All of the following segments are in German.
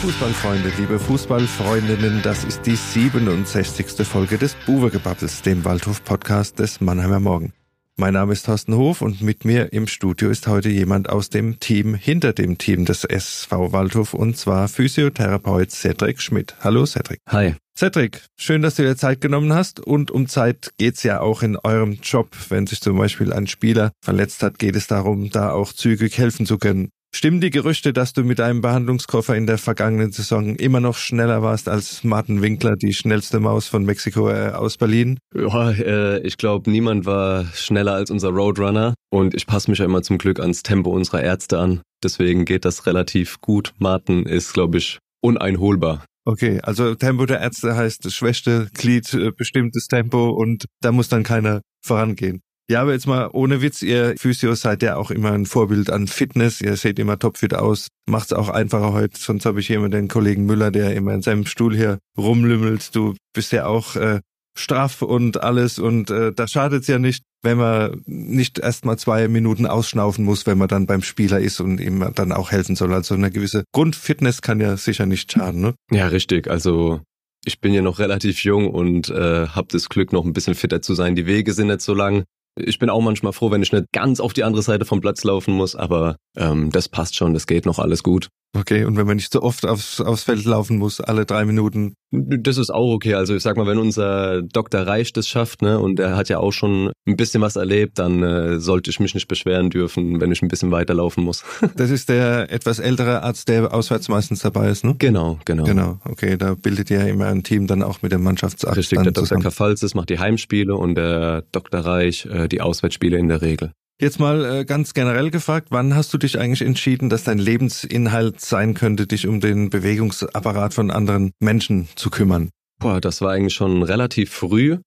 Fußballfreunde, liebe Fußballfreundinnen, das ist die 67. Folge des Buwegebabbels, dem Waldhof-Podcast des Mannheimer Morgen. Mein Name ist Thorsten Hof und mit mir im Studio ist heute jemand aus dem Team hinter dem Team des SV Waldhof und zwar Physiotherapeut Cedric Schmidt. Hallo Cedric. Hi. Cedric, schön, dass du dir Zeit genommen hast und um Zeit geht's ja auch in eurem Job. Wenn sich zum Beispiel ein Spieler verletzt hat, geht es darum, da auch zügig helfen zu können. Stimmen die Gerüchte, dass du mit deinem Behandlungskoffer in der vergangenen Saison immer noch schneller warst als Martin Winkler, die schnellste Maus von Mexiko äh, aus Berlin? Ja, äh, ich glaube, niemand war schneller als unser Roadrunner und ich passe mich ja immer zum Glück ans Tempo unserer Ärzte an. Deswegen geht das relativ gut. Martin ist, glaube ich, uneinholbar. Okay, also Tempo der Ärzte heißt das schwächste Glied, äh, bestimmtes Tempo und da muss dann keiner vorangehen. Ja, aber jetzt mal ohne Witz, ihr Physios seid ja auch immer ein Vorbild an Fitness. Ihr seht immer topfit aus. Macht's auch einfacher heute. Sonst habe ich hier immer den Kollegen Müller, der immer in seinem Stuhl hier rumlümmelt. Du bist ja auch äh, straff und alles und äh, da schadet's ja nicht, wenn man nicht erst mal zwei Minuten ausschnaufen muss, wenn man dann beim Spieler ist und ihm dann auch helfen soll. Also eine gewisse Grundfitness kann ja sicher nicht schaden, ne? Ja, richtig. Also ich bin ja noch relativ jung und äh, habe das Glück, noch ein bisschen fitter zu sein. Die Wege sind nicht so lang. Ich bin auch manchmal froh, wenn ich nicht ganz auf die andere Seite vom Platz laufen muss, aber ähm, das passt schon, das geht noch alles gut. Okay, und wenn man nicht so oft aufs, aufs Feld laufen muss, alle drei Minuten. Das ist auch okay. Also ich sag mal, wenn unser Dr. Reich das schafft, ne, und er hat ja auch schon ein bisschen was erlebt, dann äh, sollte ich mich nicht beschweren dürfen, wenn ich ein bisschen weiterlaufen muss. das ist der etwas ältere Arzt, der auswärts meistens dabei ist, ne? Genau, genau. Genau, okay, da bildet ihr immer ein Team dann auch mit dem Mannschaftsarzt. Richtig, der Dr. Kafalzis macht die Heimspiele und der Dr. Reich äh, die Auswärtsspiele in der Regel. Jetzt mal äh, ganz generell gefragt, wann hast du dich eigentlich entschieden, dass dein Lebensinhalt sein könnte, dich um den Bewegungsapparat von anderen Menschen zu kümmern? Boah, das war eigentlich schon relativ früh.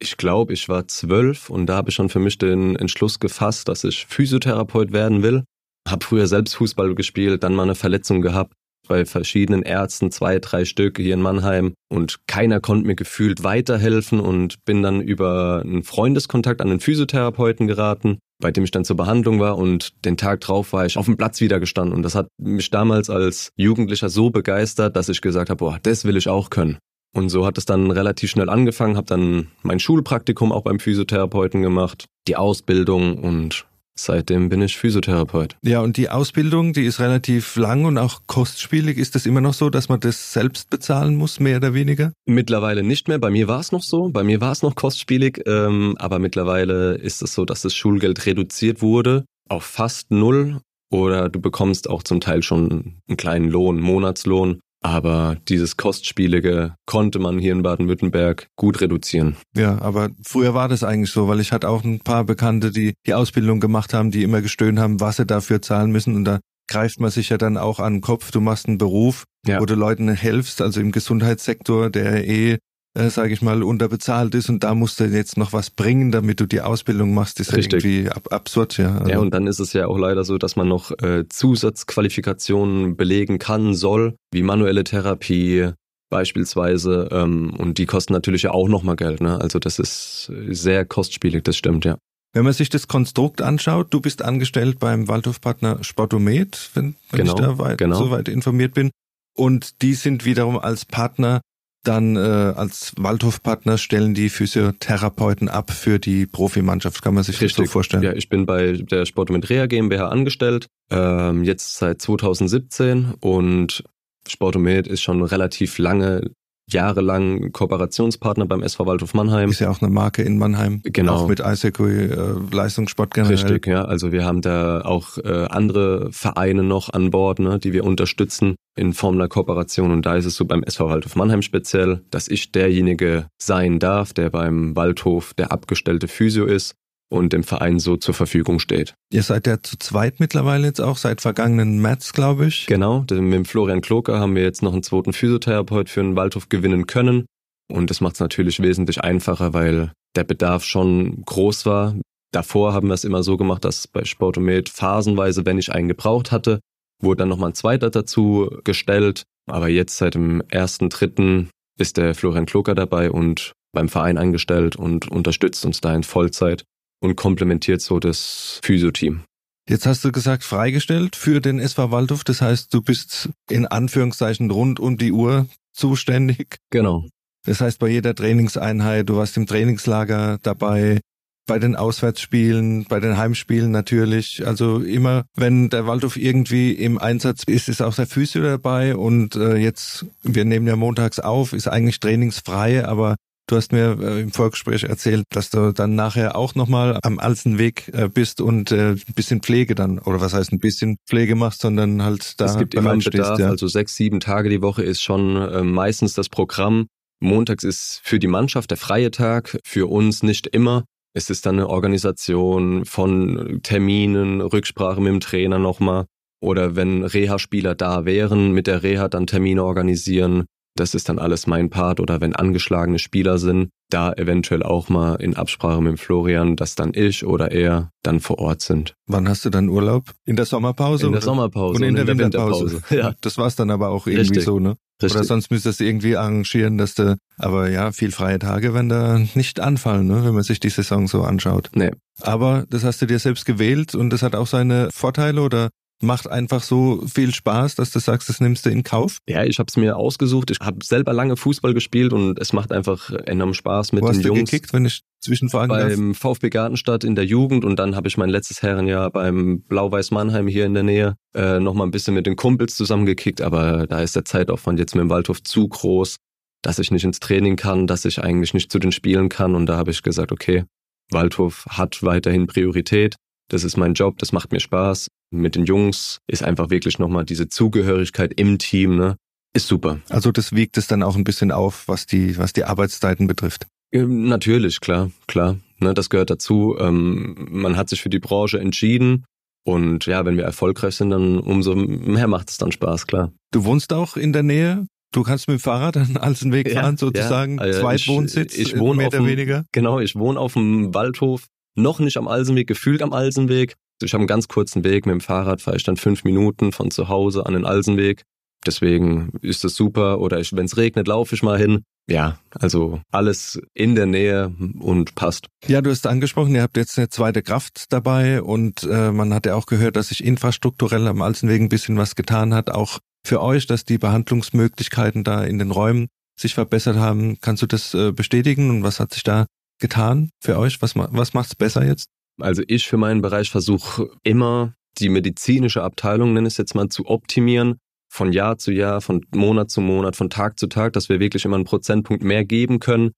Ich glaube, ich war zwölf und da habe ich schon für mich den Entschluss gefasst, dass ich Physiotherapeut werden will. Hab früher selbst Fußball gespielt, dann mal eine Verletzung gehabt bei verschiedenen Ärzten, zwei, drei Stück hier in Mannheim und keiner konnte mir gefühlt weiterhelfen und bin dann über einen Freundeskontakt an einen Physiotherapeuten geraten bei dem ich dann zur Behandlung war und den Tag drauf war ich auf dem Platz wieder gestanden und das hat mich damals als Jugendlicher so begeistert, dass ich gesagt habe, boah, das will ich auch können. Und so hat es dann relativ schnell angefangen, habe dann mein Schulpraktikum auch beim Physiotherapeuten gemacht, die Ausbildung und Seitdem bin ich Physiotherapeut. Ja, und die Ausbildung, die ist relativ lang und auch kostspielig. Ist das immer noch so, dass man das selbst bezahlen muss, mehr oder weniger? Mittlerweile nicht mehr. Bei mir war es noch so. Bei mir war es noch kostspielig. Ähm, aber mittlerweile ist es so, dass das Schulgeld reduziert wurde auf fast null. Oder du bekommst auch zum Teil schon einen kleinen Lohn, Monatslohn. Aber dieses Kostspielige konnte man hier in Baden-Württemberg gut reduzieren. Ja, aber früher war das eigentlich so, weil ich hatte auch ein paar Bekannte, die die Ausbildung gemacht haben, die immer gestöhnt haben, was sie dafür zahlen müssen. Und da greift man sich ja dann auch an den Kopf. Du machst einen Beruf, ja. wo du Leuten helfst, also im Gesundheitssektor, der eh äh, sage ich mal, unterbezahlt ist und da musst du jetzt noch was bringen, damit du die Ausbildung machst, ist Richtig. irgendwie ab absurd, ja. Also ja, und dann ist es ja auch leider so, dass man noch äh, Zusatzqualifikationen belegen kann, soll, wie manuelle Therapie, beispielsweise ähm, und die kosten natürlich ja auch nochmal Geld. Ne? Also das ist sehr kostspielig, das stimmt, ja. Wenn man sich das Konstrukt anschaut, du bist angestellt beim Waldhofpartner Sportomet, wenn, wenn genau, ich da weit, genau. soweit informiert bin. Und die sind wiederum als Partner dann äh, als Waldhofpartner stellen die Physiotherapeuten ab für die Profimannschaft, kann man sich Richtig. das so vorstellen? Ja, ich bin bei der Sport mit Rea GmbH angestellt, ähm, jetzt seit 2017 und Sportomed ist schon relativ lange jahrelang Kooperationspartner beim SV Waldhof Mannheim. Ist ja auch eine Marke in Mannheim. Genau. Auch mit Eishockey, äh, Leistungssport generell. Richtig, ja. Also wir haben da auch äh, andere Vereine noch an Bord, ne, die wir unterstützen in Form einer Kooperation. Und da ist es so beim SV Waldhof Mannheim speziell, dass ich derjenige sein darf, der beim Waldhof der abgestellte Physio ist und dem Verein so zur Verfügung steht. Ihr seid ja zu zweit mittlerweile jetzt auch, seit vergangenen März, glaube ich. Genau, mit dem Florian Kloker haben wir jetzt noch einen zweiten Physiotherapeut für den Waldhof gewinnen können. Und das macht es natürlich wesentlich einfacher, weil der Bedarf schon groß war. Davor haben wir es immer so gemacht, dass bei Sportomet phasenweise, wenn ich einen gebraucht hatte, wurde dann nochmal ein zweiter dazu gestellt. Aber jetzt seit dem ersten, dritten ist der Florian Kloker dabei und beim Verein eingestellt und unterstützt uns da in Vollzeit und komplementiert so das Physio-Team. Jetzt hast du gesagt, freigestellt für den SV Waldhof. Das heißt, du bist in Anführungszeichen rund um die Uhr zuständig. Genau. Das heißt, bei jeder Trainingseinheit, du warst im Trainingslager dabei, bei den Auswärtsspielen, bei den Heimspielen natürlich. Also immer, wenn der Waldhof irgendwie im Einsatz ist, ist auch der Physio dabei. Und äh, jetzt, wir nehmen ja montags auf, ist eigentlich trainingsfrei, aber Du hast mir äh, im Vorgespräch erzählt, dass du dann nachher auch nochmal am Alzenweg äh, bist und äh, ein bisschen Pflege dann, oder was heißt ein bisschen Pflege machst, sondern halt da Es gibt immer einen Bedarf, ja. also sechs, sieben Tage die Woche ist schon äh, meistens das Programm. Montags ist für die Mannschaft der freie Tag, für uns nicht immer. Es ist dann eine Organisation von Terminen, Rücksprache mit dem Trainer nochmal. Oder wenn Reha-Spieler da wären, mit der Reha dann Termine organisieren. Das ist dann alles mein Part oder wenn angeschlagene Spieler sind, da eventuell auch mal in Absprache mit Florian, dass dann ich oder er dann vor Ort sind. Wann hast du dann Urlaub? In der Sommerpause? In der Sommerpause und in, und der, in der Winterpause. Winterpause. Ja. Das war's dann aber auch irgendwie Richtig. so, ne? Richtig. Oder sonst müsstest du irgendwie arrangieren, dass du, aber ja, viel freie Tage werden da nicht anfallen, ne, wenn man sich die Saison so anschaut. Nee. Aber das hast du dir selbst gewählt und das hat auch seine Vorteile oder macht einfach so viel Spaß, dass du sagst, das nimmst du in Kauf? Ja, ich habe es mir ausgesucht. Ich habe selber lange Fußball gespielt und es macht einfach enorm Spaß mit Wo den hast du Jungs. gekickt, wenn ich zwischenfragen darf? beim VfB Gartenstadt in der Jugend und dann habe ich mein letztes Herrenjahr beim Blau-Weiß Mannheim hier in der Nähe äh, nochmal ein bisschen mit den Kumpels zusammengekickt, aber da ist der Zeitaufwand jetzt mit dem Waldhof zu groß, dass ich nicht ins Training kann, dass ich eigentlich nicht zu den Spielen kann und da habe ich gesagt, okay, Waldhof hat weiterhin Priorität, das ist mein Job, das macht mir Spaß. Mit den Jungs ist einfach wirklich nochmal diese Zugehörigkeit im Team, ne? Ist super. Also das wiegt es dann auch ein bisschen auf, was die, was die Arbeitszeiten betrifft. Ähm, Natürlich, klar, klar. Ne, das gehört dazu. Ähm, man hat sich für die Branche entschieden. Und ja, wenn wir erfolgreich sind, dann umso mehr macht es dann Spaß, klar. Du wohnst auch in der Nähe? Du kannst mit dem Fahrrad an Alsenweg Ja, fahren, sozusagen. ja. Also Zweitwohnsitz, ich, ich wohne mehr auf oder weniger. Genau, ich wohne auf dem Waldhof, noch nicht am Alsenweg, gefühlt am Alsenweg. Ich habe einen ganz kurzen Weg mit dem Fahrrad, fahre ich dann fünf Minuten von zu Hause an den Alsenweg. Deswegen ist das super. Oder wenn es regnet, laufe ich mal hin. Ja, also alles in der Nähe und passt. Ja, du hast angesprochen, ihr habt jetzt eine zweite Kraft dabei und äh, man hat ja auch gehört, dass sich infrastrukturell am Alsenweg ein bisschen was getan hat, auch für euch, dass die Behandlungsmöglichkeiten da in den Räumen sich verbessert haben. Kannst du das äh, bestätigen und was hat sich da getan für euch? Was, was macht's besser jetzt? Also ich für meinen Bereich versuche immer die medizinische Abteilung, nenne ich es jetzt mal, zu optimieren. Von Jahr zu Jahr, von Monat zu Monat, von Tag zu Tag, dass wir wirklich immer einen Prozentpunkt mehr geben können.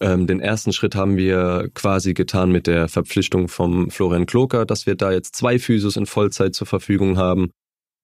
Ähm, den ersten Schritt haben wir quasi getan mit der Verpflichtung vom Florian Kloker, dass wir da jetzt zwei Physios in Vollzeit zur Verfügung haben.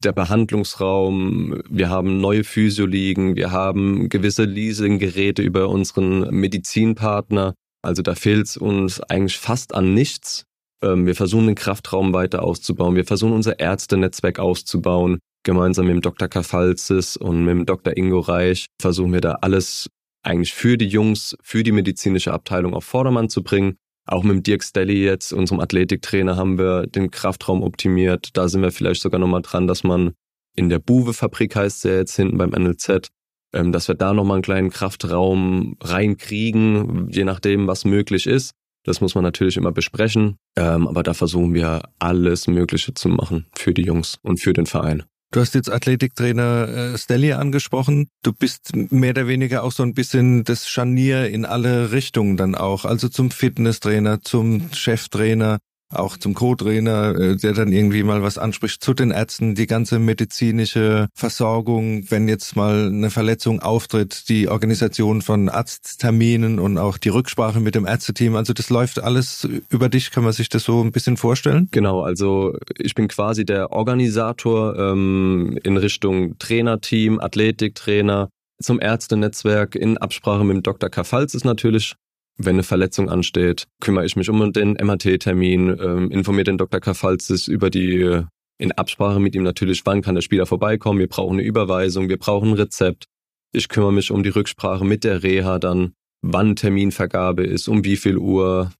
Der Behandlungsraum, wir haben neue Physio liegen, wir haben gewisse Leasinggeräte über unseren Medizinpartner. Also da fehlt es uns eigentlich fast an nichts. Ähm, wir versuchen den Kraftraum weiter auszubauen. Wir versuchen unser Ärztenetzwerk auszubauen. Gemeinsam mit dem Dr. Kafalzis und mit dem Dr. Ingo Reich versuchen wir da alles eigentlich für die Jungs, für die medizinische Abteilung auf Vordermann zu bringen. Auch mit dem Dirk Stelly jetzt, unserem Athletiktrainer, haben wir den Kraftraum optimiert. Da sind wir vielleicht sogar nochmal dran, dass man in der Buwe-Fabrik heißt der jetzt hinten beim NLZ, ähm, dass wir da nochmal einen kleinen Kraftraum reinkriegen, je nachdem, was möglich ist. Das muss man natürlich immer besprechen, ähm, aber da versuchen wir alles Mögliche zu machen für die Jungs und für den Verein. Du hast jetzt Athletiktrainer äh, Stelly angesprochen. Du bist mehr oder weniger auch so ein bisschen das Scharnier in alle Richtungen dann auch. Also zum Fitnesstrainer, zum Cheftrainer, auch zum Co-Trainer, äh, der dann irgendwie mal was anspricht, zu den Ärzten, die ganze medizinische Versorgung, wenn jetzt mal eine Verletzung auftritt, die Organisation von Arztterminen und auch die Rücksprache mit dem Ärzteteam. Also das läuft alles über dich. Kann man sich das so ein bisschen vorstellen? Genau, also ich bin quasi der Organisator ähm, in Richtung Trainerteam, Athletiktrainer, zum Ärztenetzwerk in Absprache mit dem Dr. Kafalzis natürlich. Wenn eine Verletzung ansteht, kümmere ich mich um den MRT-Termin, ähm, informiere den Dr. Kafalzis über die, äh, in Absprache mit ihm natürlich, wann kann der Spieler vorbeikommen, wir brauchen eine Überweisung, wir brauchen ein Rezept. Ich kümmere mich um die Rücksprache mit der Reha dann, wann Terminvergabe ist, um wie viel Uhr.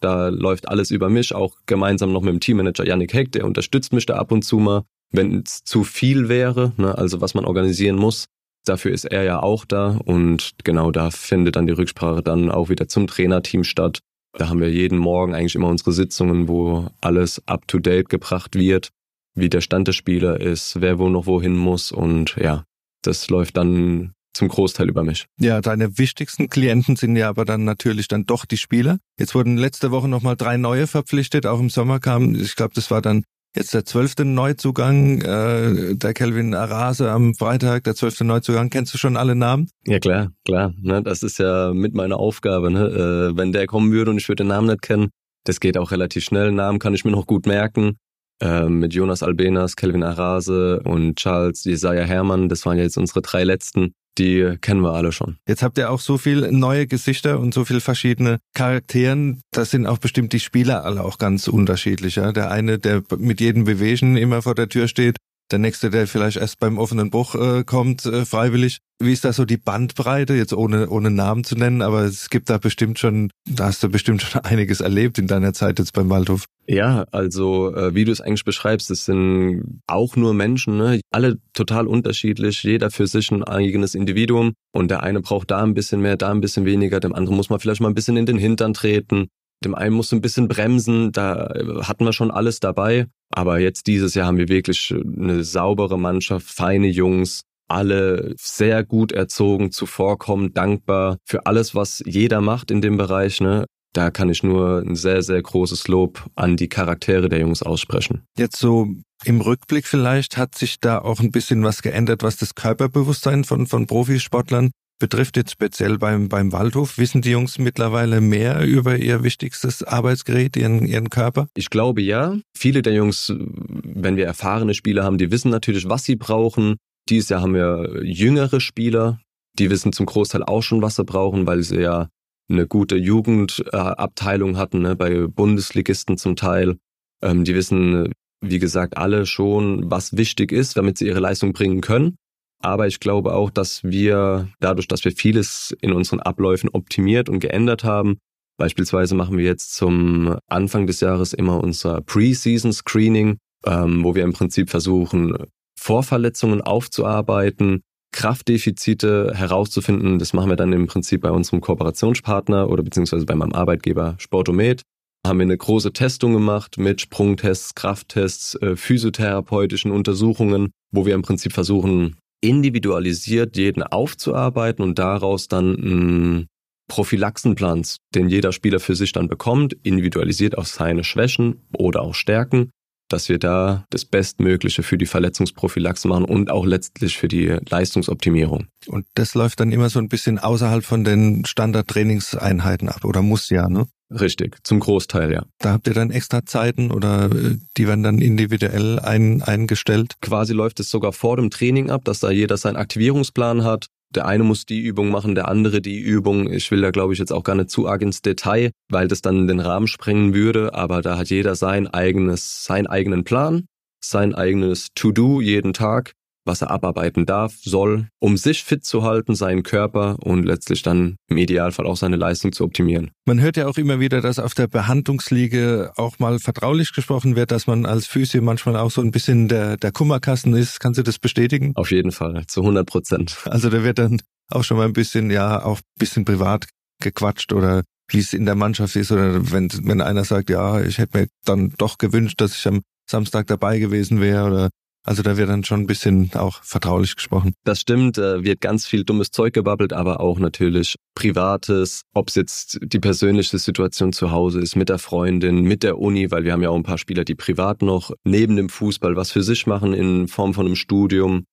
Da läuft alles über mich, auch gemeinsam noch mit dem Teammanager Yannick Heck, der unterstützt mich da ab und zu mal, wenn es zu viel wäre, ne, also was man organisieren muss. Dafür ist er ja auch da und genau da findet dann die Rücksprache dann auch wieder zum Trainerteam statt. Da haben wir jeden Morgen eigentlich immer unsere Sitzungen, wo alles up to date gebracht wird, wie der Stand des Spieler ist, wer wo noch wohin muss und ja, das läuft dann zum Großteil über mich. Ja, deine wichtigsten Klienten sind ja aber dann natürlich dann doch die Spieler. Jetzt wurden letzte Woche nochmal drei neue verpflichtet, auch im Sommer kamen, ich glaube, das war dann Jetzt der zwölfte Neuzugang, äh, der Kelvin Arase am Freitag, der zwölfte Neuzugang. Kennst du schon alle Namen? Ja klar, klar. Ne, das ist ja mit meiner Aufgabe. Ne? Äh, wenn der kommen würde und ich würde den Namen nicht kennen, das geht auch relativ schnell. Namen kann ich mir noch gut merken. Äh, mit Jonas Albenas, Kelvin Arase und Charles Jesaja Hermann, das waren ja jetzt unsere drei letzten die kennen wir alle schon. Jetzt habt ihr auch so viel neue Gesichter und so viel verschiedene Charakteren. Das sind auch bestimmt die Spieler alle auch ganz unterschiedlich. Ja? Der eine, der mit jedem Bewegen immer vor der Tür steht, der nächste, der vielleicht erst beim offenen Bruch äh, kommt, äh, freiwillig. Wie ist da so die Bandbreite, jetzt ohne, ohne Namen zu nennen, aber es gibt da bestimmt schon, da hast du bestimmt schon einiges erlebt in deiner Zeit jetzt beim Waldhof. Ja, also äh, wie du es eigentlich beschreibst, es sind auch nur Menschen, ne? alle total unterschiedlich, jeder für sich ein eigenes Individuum und der eine braucht da ein bisschen mehr, da ein bisschen weniger, dem anderen muss man vielleicht mal ein bisschen in den Hintern treten, dem einen muss ein bisschen bremsen, da äh, hatten wir schon alles dabei. Aber jetzt dieses Jahr haben wir wirklich eine saubere Mannschaft, feine Jungs, alle sehr gut erzogen, zuvorkommend, dankbar für alles, was jeder macht in dem Bereich. Ne? Da kann ich nur ein sehr, sehr großes Lob an die Charaktere der Jungs aussprechen. Jetzt so im Rückblick vielleicht hat sich da auch ein bisschen was geändert, was das Körperbewusstsein von, von Profisportlern betrifft jetzt speziell beim, beim Waldhof. Wissen die Jungs mittlerweile mehr über ihr wichtigstes Arbeitsgerät, ihren, ihren Körper? Ich glaube ja. Viele der Jungs, wenn wir erfahrene Spieler haben, die wissen natürlich, was sie brauchen. Dieses Jahr haben wir jüngere Spieler, die wissen zum Großteil auch schon, was sie brauchen, weil sie ja eine gute Jugendabteilung hatten, ne, bei Bundesligisten zum Teil. Ähm, die wissen, wie gesagt, alle schon, was wichtig ist, damit sie ihre Leistung bringen können. Aber ich glaube auch, dass wir dadurch, dass wir vieles in unseren Abläufen optimiert und geändert haben, beispielsweise machen wir jetzt zum Anfang des Jahres immer unser Pre-Season Screening, ähm, wo wir im Prinzip versuchen, Vorverletzungen aufzuarbeiten, Kraftdefizite herauszufinden. Das machen wir dann im Prinzip bei unserem Kooperationspartner oder beziehungsweise bei meinem Arbeitgeber Sportomet. Haben wir eine große Testung gemacht mit Sprungtests, Krafttests, äh, physiotherapeutischen Untersuchungen, wo wir im Prinzip versuchen, individualisiert jeden aufzuarbeiten und daraus dann einen Prophylaxenplan, den jeder Spieler für sich dann bekommt, individualisiert auf seine Schwächen oder auch Stärken, dass wir da das Bestmögliche für die Verletzungsprophylaxe machen und auch letztlich für die Leistungsoptimierung. Und das läuft dann immer so ein bisschen außerhalb von den Standardtrainingseinheiten ab oder muss ja, ne? Richtig, zum Großteil, ja. Da habt ihr dann extra Zeiten oder äh, die werden dann individuell ein, eingestellt? Quasi läuft es sogar vor dem Training ab, dass da jeder seinen Aktivierungsplan hat. Der eine muss die Übung machen, der andere die Übung. Ich will da, glaube ich, jetzt auch gar nicht zu arg ins Detail, weil das dann den Rahmen sprengen würde. Aber da hat jeder sein eigenes, seinen eigenen Plan, sein eigenes To-Do jeden Tag was er abarbeiten darf, soll, um sich fit zu halten, seinen Körper und letztlich dann im Idealfall auch seine Leistung zu optimieren. Man hört ja auch immer wieder, dass auf der Behandlungsliege auch mal vertraulich gesprochen wird, dass man als Physio manchmal auch so ein bisschen der, der Kummerkasten ist. Kannst du das bestätigen? Auf jeden Fall, zu 100 Prozent. Also da wird dann auch schon mal ein bisschen, ja, auch ein bisschen privat gequatscht oder wie es in der Mannschaft ist oder wenn, wenn einer sagt, ja, ich hätte mir dann doch gewünscht, dass ich am Samstag dabei gewesen wäre oder also da wird dann schon ein bisschen auch vertraulich gesprochen. Das stimmt, äh, wird ganz viel dummes Zeug gebabbelt, aber auch natürlich Privates, ob es jetzt die persönliche Situation zu Hause ist, mit der Freundin, mit der Uni, weil wir haben ja auch ein paar Spieler, die privat noch neben dem Fußball was für sich machen in Form von einem Studium.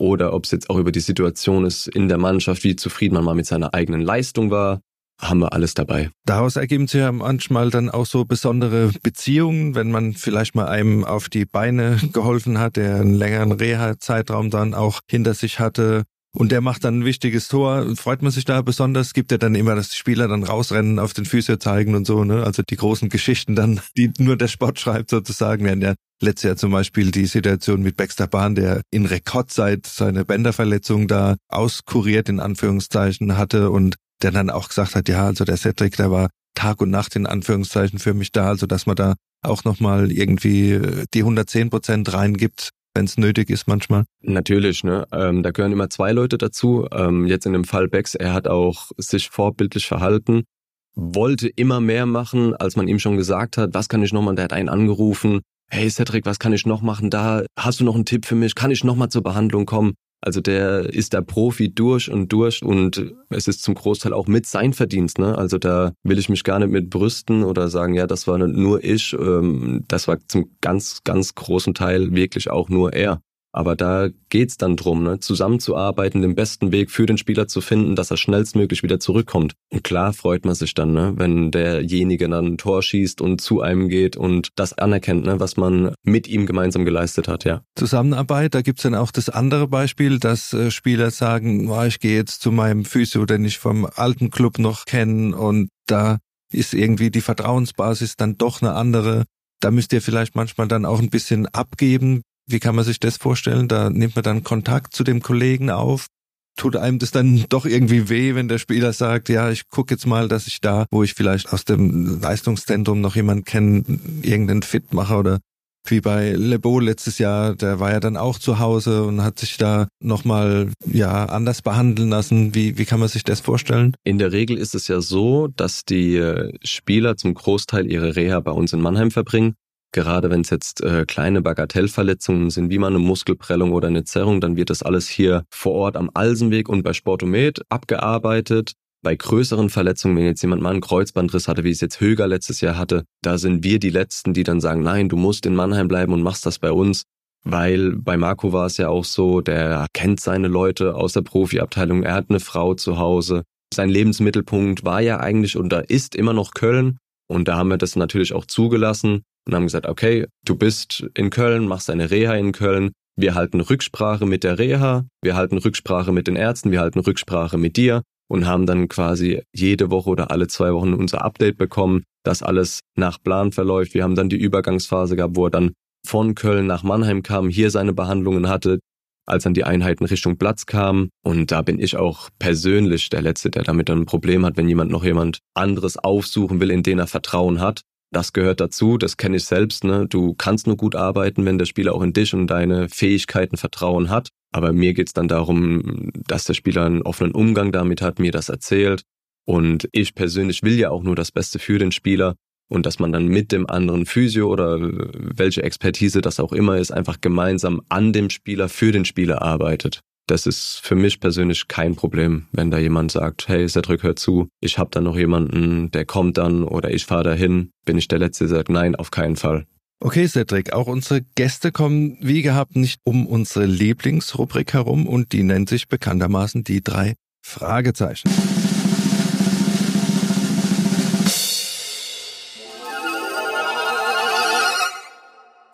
Oder ob es jetzt auch über die Situation ist in der Mannschaft, wie zufrieden man mal mit seiner eigenen Leistung war haben wir alles dabei. Daraus ergeben sich ja manchmal dann auch so besondere Beziehungen, wenn man vielleicht mal einem auf die Beine geholfen hat, der einen längeren Reha-Zeitraum dann auch hinter sich hatte. Und der macht dann ein wichtiges Tor. Freut man sich da besonders? Gibt ja dann immer, dass die Spieler dann rausrennen, auf den Füße zeigen und so, ne? Also die großen Geschichten dann, die nur der Sport schreibt sozusagen. Wir hatten ja letztes Jahr zum Beispiel die Situation mit Baxter Bahn, der in Rekordzeit seine Bänderverletzung da auskuriert in Anführungszeichen hatte und der dann auch gesagt hat, ja, also der Cedric, der war Tag und Nacht in Anführungszeichen für mich da, also dass man da auch nochmal irgendwie äh, die 110 Prozent reingibt, wenn es nötig ist manchmal. Natürlich, ne? Ähm, da gehören immer zwei Leute dazu. Ähm, jetzt in dem Fall Bex, er hat auch sich vorbildlich verhalten, wollte immer mehr machen, als man ihm schon gesagt hat, was kann ich noch mal, der hat einen angerufen, hey Cedric, was kann ich noch machen da? Hast du noch einen Tipp für mich? Kann ich noch mal zur Behandlung kommen? Also der ist der Profi durch und durch und es ist zum Großteil auch mit sein Verdienst. Ne? Also da will ich mich gar nicht mit brüsten oder sagen, ja, das war nur ich. Ähm, das war zum ganz, ganz großen Teil wirklich auch nur er. Aber da geht's dann drum, ne? zusammenzuarbeiten, den besten Weg für den Spieler zu finden, dass er schnellstmöglich wieder zurückkommt. Und klar freut man sich dann, ne? wenn derjenige dann ein Tor schießt und zu einem geht und das anerkennt, ne? was man mit ihm gemeinsam geleistet hat, ja. Zusammenarbeit, da gibt's dann auch das andere Beispiel, dass äh, Spieler sagen, oh, ich gehe jetzt zu meinem Physio, den ich vom alten Club noch kenne und da ist irgendwie die Vertrauensbasis dann doch eine andere. Da müsst ihr vielleicht manchmal dann auch ein bisschen abgeben, wie kann man sich das vorstellen? Da nimmt man dann Kontakt zu dem Kollegen auf. Tut einem das dann doch irgendwie weh, wenn der Spieler sagt, ja, ich gucke jetzt mal, dass ich da, wo ich vielleicht aus dem Leistungszentrum noch jemanden kenne, irgendeinen Fit mache oder wie bei Lebo letztes Jahr, der war ja dann auch zu Hause und hat sich da nochmal ja anders behandeln lassen. Wie, wie kann man sich das vorstellen? In der Regel ist es ja so, dass die äh, Spieler zum Großteil ihre Reha bei uns in Mannheim verbringen. Gerade wenn es jetzt äh, kleine Bagatellverletzungen sind, wie mal eine Muskelprellung oder eine Zerrung, dann wird das alles hier vor Ort am Alsenweg und bei Sportomet abgearbeitet. Bei größeren Verletzungen, wenn jetzt jemand mal einen Kreuzbandriss hatte, wie es jetzt Höger letztes Jahr hatte, da sind wir die Letzten, die dann sagen, nein, du musst in Mannheim bleiben und machst das bei uns. Weil bei Marco war es ja auch so, der kennt seine Leute aus der Profiabteilung, er hat eine Frau zu Hause. Sein Lebensmittelpunkt war ja eigentlich und da ist immer noch Köln. Und da haben wir das natürlich auch zugelassen und haben gesagt, okay, du bist in Köln, machst deine Reha in Köln, wir halten Rücksprache mit der Reha, wir halten Rücksprache mit den Ärzten, wir halten Rücksprache mit dir und haben dann quasi jede Woche oder alle zwei Wochen unser Update bekommen, dass alles nach Plan verläuft. Wir haben dann die Übergangsphase gehabt, wo er dann von Köln nach Mannheim kam, hier seine Behandlungen hatte, als dann die Einheiten Richtung Platz kamen. Und da bin ich auch persönlich der Letzte, der damit dann ein Problem hat, wenn jemand noch jemand anderes aufsuchen will, in den er Vertrauen hat. Das gehört dazu, das kenne ich selbst. Ne? Du kannst nur gut arbeiten, wenn der Spieler auch in dich und deine Fähigkeiten Vertrauen hat. Aber mir geht's dann darum, dass der Spieler einen offenen Umgang damit hat, mir das erzählt. Und ich persönlich will ja auch nur das Beste für den Spieler und dass man dann mit dem anderen Physio oder welche Expertise das auch immer ist, einfach gemeinsam an dem Spieler für den Spieler arbeitet das ist für mich persönlich kein Problem, wenn da jemand sagt, hey, Cedric, hör zu, ich habe da noch jemanden, der kommt dann oder ich fahre dahin, bin ich der Letzte, der sagt, nein, auf keinen Fall. Okay, Cedric, auch unsere Gäste kommen wie gehabt nicht um unsere Lieblingsrubrik herum und die nennt sich bekanntermaßen die drei Fragezeichen.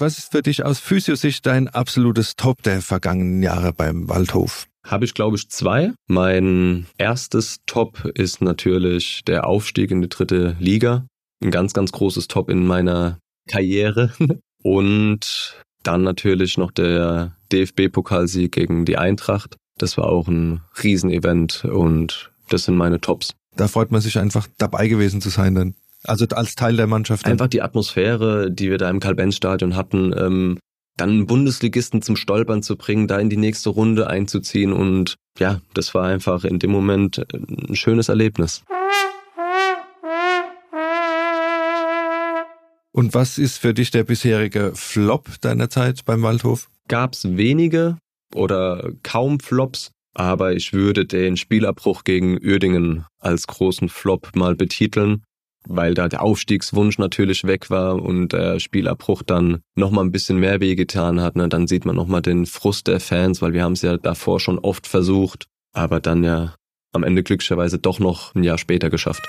Was ist für dich aus Physiosicht dein absolutes Top der vergangenen Jahre beim Waldhof? Habe ich, glaube ich, zwei. Mein erstes Top ist natürlich der Aufstieg in die dritte Liga. Ein ganz, ganz großes Top in meiner Karriere. Und dann natürlich noch der DFB-Pokalsieg gegen die Eintracht. Das war auch ein Riesenevent und das sind meine Tops. Da freut man sich einfach dabei gewesen zu sein dann. Also als Teil der Mannschaft. Einfach die Atmosphäre, die wir da im Karl-Benz-Stadion hatten, ähm, dann einen Bundesligisten zum Stolpern zu bringen, da in die nächste Runde einzuziehen und ja, das war einfach in dem Moment äh, ein schönes Erlebnis. Und was ist für dich der bisherige Flop deiner Zeit beim Waldhof? Gab's wenige oder kaum Flops, aber ich würde den Spielabbruch gegen Uerdingen als großen Flop mal betiteln weil da der Aufstiegswunsch natürlich weg war und der Spielabbruch dann nochmal ein bisschen mehr wehgetan hat. Ne? Dann sieht man nochmal den Frust der Fans, weil wir haben es ja davor schon oft versucht, aber dann ja am Ende glücklicherweise doch noch ein Jahr später geschafft.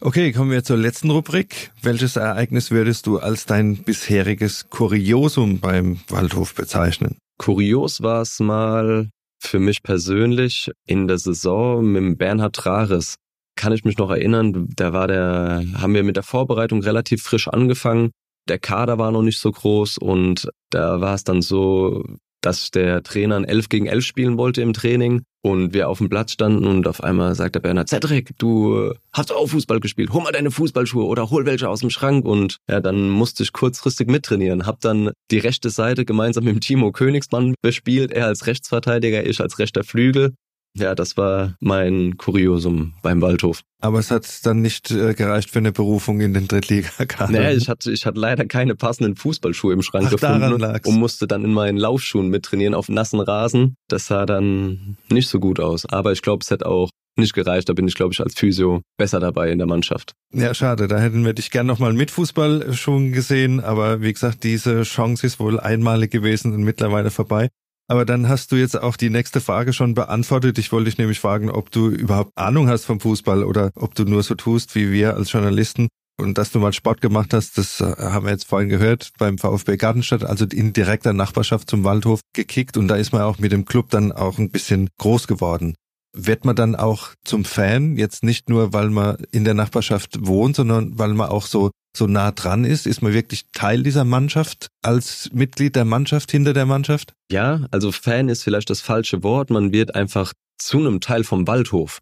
Okay, kommen wir zur letzten Rubrik. Welches Ereignis würdest du als dein bisheriges Kuriosum beim Waldhof bezeichnen? Kurios war es mal für mich persönlich in der Saison mit Bernhard Trares kann ich mich noch erinnern, da war der, haben wir mit der Vorbereitung relativ frisch angefangen. Der Kader war noch nicht so groß und da war es dann so, dass der Trainer ein 11 gegen 11 spielen wollte im Training und wir auf dem Platz standen und auf einmal sagt der Bernhard, Cedric, du hast auch Fußball gespielt, hol mal deine Fußballschuhe oder hol welche aus dem Schrank und ja, dann musste ich kurzfristig mittrainieren, hab dann die rechte Seite gemeinsam mit Timo Königsmann bespielt, er als Rechtsverteidiger, ich als rechter Flügel Ja, das war mein Kuriosum beim Waldhof. Aber es hat dann nicht äh, gereicht für eine Berufung in den Drittligakader. Naja, ich hatte, ich hatte leider keine passenden Fußballschuhe im Schrank Ach, gefunden lag's. und musste dann in meinen Laufschuhen mittrainieren auf nassen Rasen. Das sah dann nicht so gut aus. Aber ich glaube, es hätte auch nicht gereicht. Da bin ich, glaube ich, als Physio besser dabei in der Mannschaft. Ja, schade. Da hätten wir dich gern nochmal mit Fußball schon gesehen. Aber wie gesagt, diese Chance ist wohl einmalig gewesen und mittlerweile vorbei. Aber dann hast du jetzt auch die nächste Frage schon beantwortet. Ich wollte dich nämlich fragen, ob du überhaupt Ahnung hast vom Fußball oder ob du nur so tust wie wir als Journalisten. Und dass du mal Sport gemacht hast, das äh, haben wir jetzt vorhin gehört, beim VfB Gartenstadt, also in direkter Nachbarschaft zum Waldhof gekickt. Und da ist man auch mit dem Club dann auch ein bisschen groß geworden. Wird man dann auch zum Fan, jetzt nicht nur, weil man in der Nachbarschaft wohnt, sondern weil man auch so so nah dran ist? Ist man wirklich Teil dieser Mannschaft als Mitglied der Mannschaft hinter der Mannschaft? Ja, also Fan ist vielleicht das falsche Wort. Man wird einfach zu einem Teil vom Waldhof.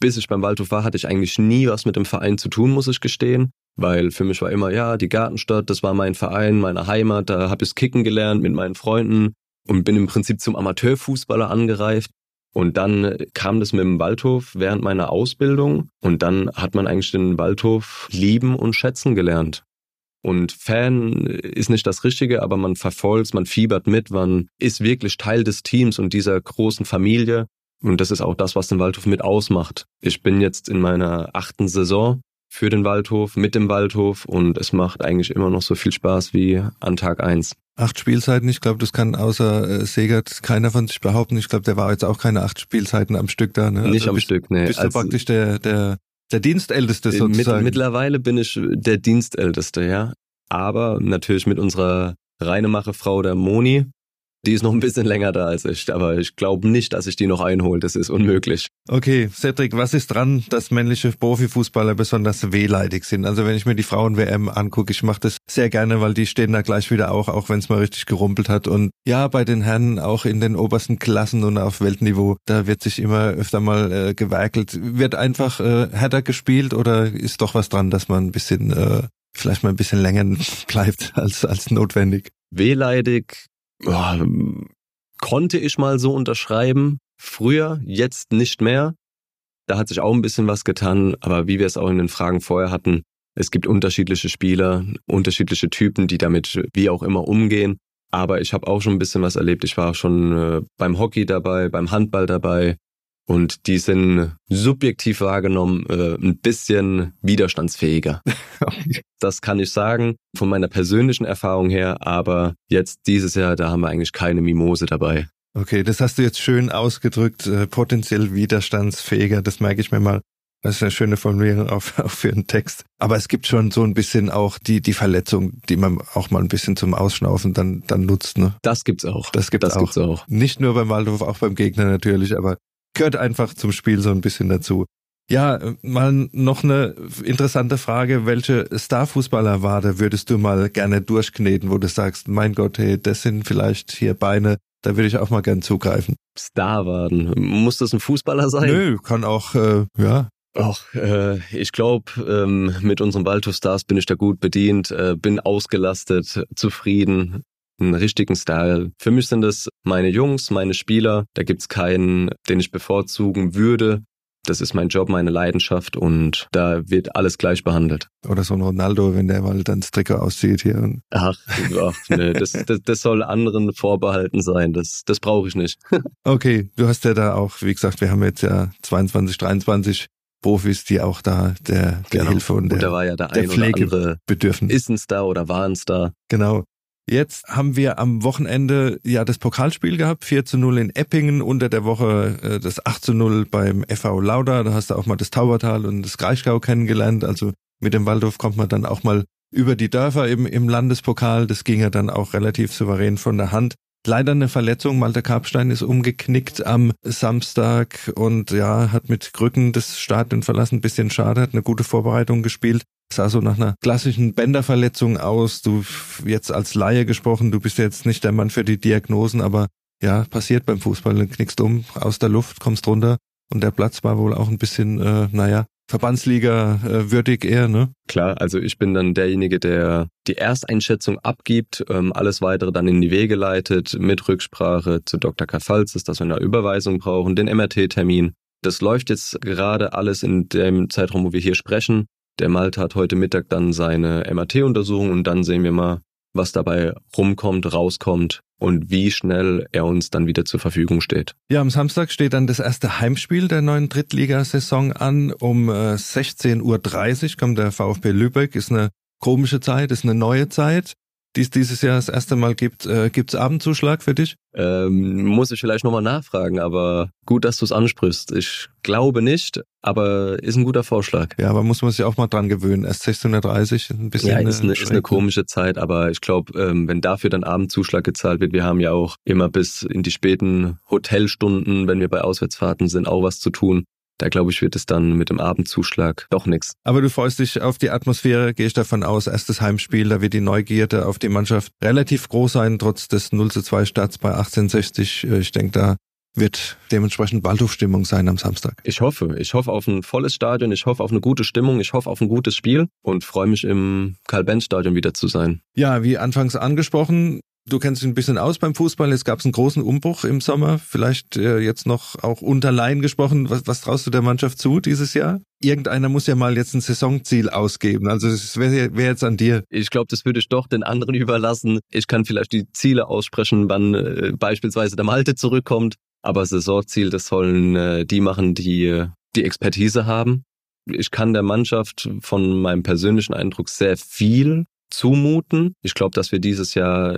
Bis ich beim Waldhof war, hatte ich eigentlich nie was mit dem Verein zu tun, muss ich gestehen. Weil für mich war immer, ja, die Gartenstadt, das war mein Verein, meine Heimat, da habe ich Kicken gelernt mit meinen Freunden und bin im Prinzip zum Amateurfußballer angereift. Und dann kam das mit dem Waldhof während meiner Ausbildung und dann hat man eigentlich den Waldhof lieben und schätzen gelernt. Und Fan ist nicht das Richtige, aber man verfolgt, man fiebert mit, man ist wirklich Teil des Teams und dieser großen Familie. Und das ist auch das, was den Waldhof mit ausmacht. Ich bin jetzt in meiner achten Saison für den Waldhof, mit dem Waldhof und es macht eigentlich immer noch so viel Spaß wie an Tag eins. Acht Spielzeiten, ich glaube, das kann außer äh, Segert keiner von sich behaupten. Ich glaube, der war jetzt auch keine acht Spielzeiten am Stück da. Ne? Nicht Also am bist, Stück, nee. Bist du Also- praktisch der, der, der Dienstälteste Mit, sozusagen. mittlerweile bin ich der Dienstälteste, ja. Aber natürlich mit unserer Reinemache-Frau, der Moni, die ist noch ein bisschen länger da als ich. Aber ich glaube nicht, dass ich die noch einhole. Das ist unmöglich. Okay, Cedric, was ist dran, dass männliche Profifußballer besonders wehleidig sind? Also wenn ich mir die Frauen-WM angucke, ich mache das sehr gerne, weil die stehen da gleich wieder auch, auch wenn es mal richtig gerumpelt hat. Und ja, bei den Herren auch in den obersten Klassen und auf Weltniveau, da wird sich immer öfter mal äh, gewerkelt. Wird einfach äh, härter gespielt oder ist doch was dran, dass man ein bisschen, äh, vielleicht mal ein bisschen länger bleibt als, als notwendig? Wehleidig ja, konnte ich mal so unterschreiben. Früher, jetzt nicht mehr. Da hat sich auch ein bisschen was getan, aber wie wir es auch in den Fragen vorher hatten, es gibt unterschiedliche Spieler, unterschiedliche Typen, die damit wie auch immer umgehen. Aber ich habe auch schon ein bisschen was erlebt. Ich war schon äh, beim Hockey dabei, beim Handball dabei. Und die sind subjektiv wahrgenommen äh, ein bisschen widerstandsfähiger. Das kann ich sagen, von meiner persönlichen Erfahrung her. Aber jetzt dieses Jahr, da haben wir eigentlich keine Mimose dabei. Okay, das hast du jetzt schön ausgedrückt, äh, potenziell widerstandsfähiger, das merke ich mir mal. Das ist eine schöne Formulierung auch, auch für einen Text. Aber es gibt schon so ein bisschen auch die, die Verletzung, die man auch mal ein bisschen zum Ausschnaufen dann, dann nutzt. Ne? Das gibt's auch. Das gibt's das auch. Gibt's auch. Nicht nur beim Waldhof, auch beim Gegner natürlich, aber gehört einfach zum Spiel so ein bisschen dazu. Ja, mal noch eine interessante Frage. Welche Starfußballerwade würdest du mal gerne durchkneten, wo du sagst, mein Gott, hey, das sind vielleicht hier Beine, da würde ich auch mal gern zugreifen. Starwaden. Muss das ein Fußballer sein? Nö, kann auch, äh, ja, Ach, äh, ich glaube, ähm, mit unseren Waldhof Stars bin ich da gut bedient, äh, bin ausgelastet, zufrieden, einen richtigen Style. Für mich sind das meine Jungs, meine Spieler. Da gibt's keinen, den ich bevorzugen würde. Das ist mein Job, meine Leidenschaft und da wird alles gleich behandelt. Oder so ein Ronaldo, wenn der mal dann das Trikot auszieht hier. Und Ach, ach nee, das, das, das soll anderen vorbehalten sein. Das, das brauche ich nicht. okay, du hast ja da auch, wie gesagt, wir haben jetzt ja 22, 23 Profis, die auch da der, der Genau. Hilfe und Und da der war ja der, der Pflege andere bedürfen. ist ein Star oder war ein Star. Genau. Jetzt haben wir am Wochenende ja das Pokalspiel gehabt, 4 zu 0 in Eppingen, unter der Woche äh, das 8 zu 0 beim FV Lauda. Da hast du auch mal das Taubertal und das Kraichgau kennengelernt. Also mit dem Waldhof kommt man dann auch mal über die Dörfer im, im Landespokal. Das ging ja dann auch relativ souverän von der Hand. Leider eine Verletzung. Malte Karpstein ist umgeknickt am Samstag und ja, hat mit Krücken das Stadion verlassen. Bisschen schade, hat eine gute Vorbereitung gespielt. Sah so nach einer klassischen Bänderverletzung aus. Du jetzt als Laie gesprochen, du bist jetzt nicht der Mann für die Diagnosen, aber ja, passiert beim Fußball. Du knickst um aus der Luft, kommst runter und der Platz war wohl auch ein bisschen, äh, naja, Verbandsliga äh, würdig eher, ne? Klar, also ich bin dann derjenige, der die Ersteinschätzung abgibt, ähm, alles weitere dann in die Wege leitet, mit Rücksprache zu Dr. Kafalzis, dass wir eine Überweisung brauchen, den MRT-Termin. Das läuft jetzt gerade alles in dem Zeitraum, wo wir hier sprechen. Der Malte hat heute Mittag dann seine MRT-Untersuchung und dann sehen wir mal, was dabei rumkommt, rauskommt und wie schnell er uns dann wieder zur Verfügung steht. Ja, am Samstag steht dann das erste Heimspiel der neuen Drittligasaison an. Um 16.30 Uhr kommt der VfB Lübeck. Ist eine komische Zeit, ist eine neue Zeit die es dieses Jahr das erste Mal gibt. Äh, Gibt es Abendzuschlag für dich? Ähm, muss ich vielleicht nochmal nachfragen, aber gut, dass du es ansprichst. Ich glaube nicht, aber ist ein guter Vorschlag. Ja, aber muss man sich auch mal dran gewöhnen. Erst 1630, ein bisschen. Ja, ist eine, ist eine komische Zeit, aber ich glaube, ähm, wenn dafür dann Abendzuschlag gezahlt wird, wir haben ja auch immer bis in die späten Hotelstunden, wenn wir bei Auswärtsfahrten sind, auch was zu tun. Da glaube ich, wird es dann mit dem Abendzuschlag doch nichts. Aber du freust dich auf die Atmosphäre, gehe ich davon aus. Erstes Heimspiel, da wird die Neugierde auf die Mannschaft relativ groß sein, trotz des 0 zu 2 Starts bei 1860. Ich denke, da wird dementsprechend Waldhofstimmung sein am Samstag. Ich hoffe. Ich hoffe auf ein volles Stadion. Ich hoffe auf eine gute Stimmung. Ich hoffe auf ein gutes Spiel und freue mich im Karl-Benz-Stadion wieder zu sein. Ja, wie anfangs angesprochen, Du kennst dich ein bisschen aus beim Fußball. Jetzt gab es einen großen Umbruch im Sommer. Vielleicht äh, jetzt noch auch unter Laien gesprochen. Was, was traust du der Mannschaft zu dieses Jahr? Irgendeiner muss ja mal jetzt ein Saisonziel ausgeben. Also es wäre wär jetzt an dir. Ich glaube, das würde ich doch den anderen überlassen. Ich kann vielleicht die Ziele aussprechen, wann äh, beispielsweise der Malte zurückkommt. Aber Saisonziel, das sollen äh, die machen, die die Expertise haben. Ich kann der Mannschaft von meinem persönlichen Eindruck sehr viel zumuten. Ich glaube, dass wir dieses Jahr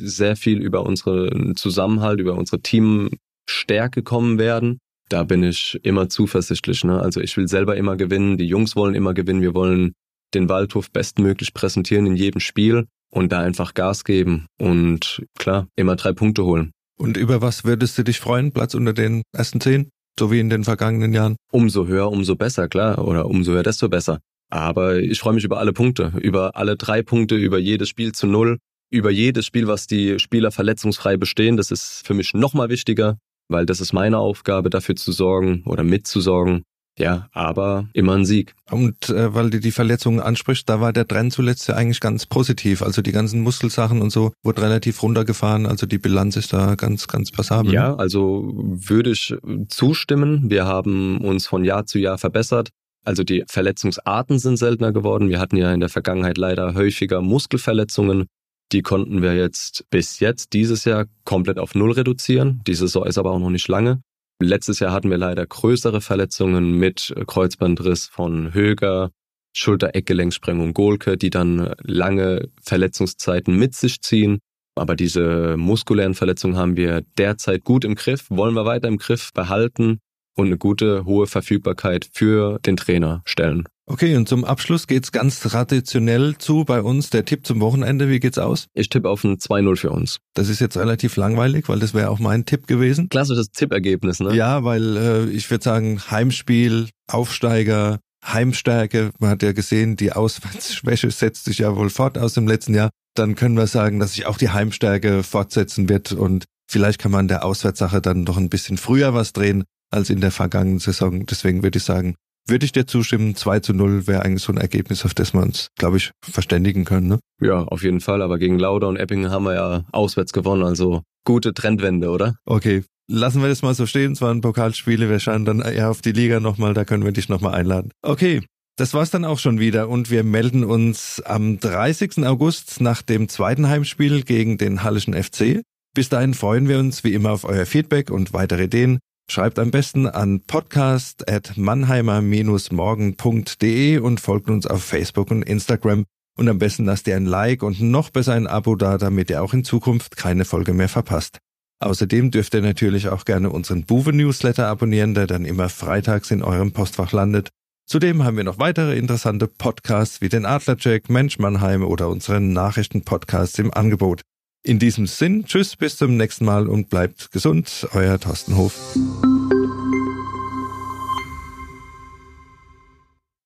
sehr viel über unseren Zusammenhalt, über unsere Teamstärke kommen werden. Da bin ich immer zuversichtlich. Ne? Also ich will selber immer gewinnen, die Jungs wollen immer gewinnen, wir wollen den Waldhof bestmöglich präsentieren in jedem Spiel und da einfach Gas geben und klar, immer drei Punkte holen. Und über was würdest du dich freuen? Platz unter den ersten zehn? So wie in den vergangenen Jahren? Umso höher, umso besser, klar. Oder umso höher, desto besser. Aber ich freue mich über alle Punkte, über alle drei Punkte, über jedes Spiel zu null, über jedes Spiel, was die Spieler verletzungsfrei bestehen. Das ist für mich nochmal wichtiger, weil das ist meine Aufgabe, dafür zu sorgen oder mitzusorgen. Ja, aber immer ein Sieg. Und äh, weil du die Verletzungen ansprichst, da war der Trend zuletzt ja eigentlich ganz positiv. Also die ganzen Muskelsachen und so wurde relativ runtergefahren. Also die Bilanz ist da ganz, ganz passabel. Ja, also würde ich zustimmen. Wir haben uns von Jahr zu Jahr verbessert. Also die Verletzungsarten sind seltener geworden. Wir hatten ja in der Vergangenheit leider häufiger Muskelverletzungen. Die konnten wir jetzt bis jetzt dieses Jahr komplett auf Null reduzieren. Die Saison ist aber auch noch nicht lange. Letztes Jahr hatten wir leider größere Verletzungen mit Kreuzbandriss von Höger, Schulter-Eckgelenksprengung Golke, die dann lange Verletzungszeiten mit sich ziehen. Aber diese muskulären Verletzungen haben wir derzeit gut im Griff, wollen wir weiter im Griff behalten und eine gute, hohe Verfügbarkeit für den Trainer stellen. Okay, und zum Abschluss geht's ganz traditionell zu bei uns. Der Tipp zum Wochenende, wie geht's aus? Ich tippe auf ein 2-0 für uns. Das ist jetzt relativ langweilig, weil das wäre auch mein Tipp gewesen. Klassisches Tippergebnis, ne? Ja, weil äh, ich würde sagen, Heimspiel, Aufsteiger, Heimstärke. Man hat ja gesehen, die Auswärtsschwäche setzt sich ja wohl fort aus dem letzten Jahr. Dann können wir sagen, dass sich auch die Heimstärke fortsetzen wird und vielleicht kann man der Auswärtssache dann doch ein bisschen früher was drehen als in der vergangenen Saison. Deswegen würde ich sagen, würde ich dir zustimmen, 2 zu 0 wäre eigentlich so ein Ergebnis, auf das wir uns, glaube ich, verständigen können. Ne? Ja, auf jeden Fall. Aber gegen Lauder und Eppingen haben wir ja auswärts gewonnen. Also gute Trendwende, oder? Okay. Lassen wir das mal so stehen. Es waren Pokalspiele. Wir schauen dann eher auf die Liga nochmal. Da können wir dich nochmal einladen. Okay. Das war's dann auch schon wieder und wir melden uns am 30. August nach dem zweiten Heimspiel gegen den Hallischen FC. Bis dahin freuen wir uns wie immer auf euer Feedback und weitere Ideen. Schreibt am besten an podcast.mannheimer-morgen.de und folgt uns auf Facebook und Instagram. Und am besten lasst ihr ein Like und noch besser ein Abo da, damit ihr auch in Zukunft keine Folge mehr verpasst. Außerdem dürft ihr natürlich auch gerne unseren Buwe-Newsletter abonnieren, der dann immer freitags in eurem Postfach landet. Zudem haben wir noch weitere interessante Podcasts wie den Adlercheck, Mensch Mannheim oder unseren Nachrichtenpodcasts im Angebot. In diesem Sinn, tschüss, bis zum nächsten Mal und bleibt gesund, euer Thorsten Hof.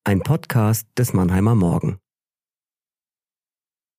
Ein Podcast des Mannheimer Morgen.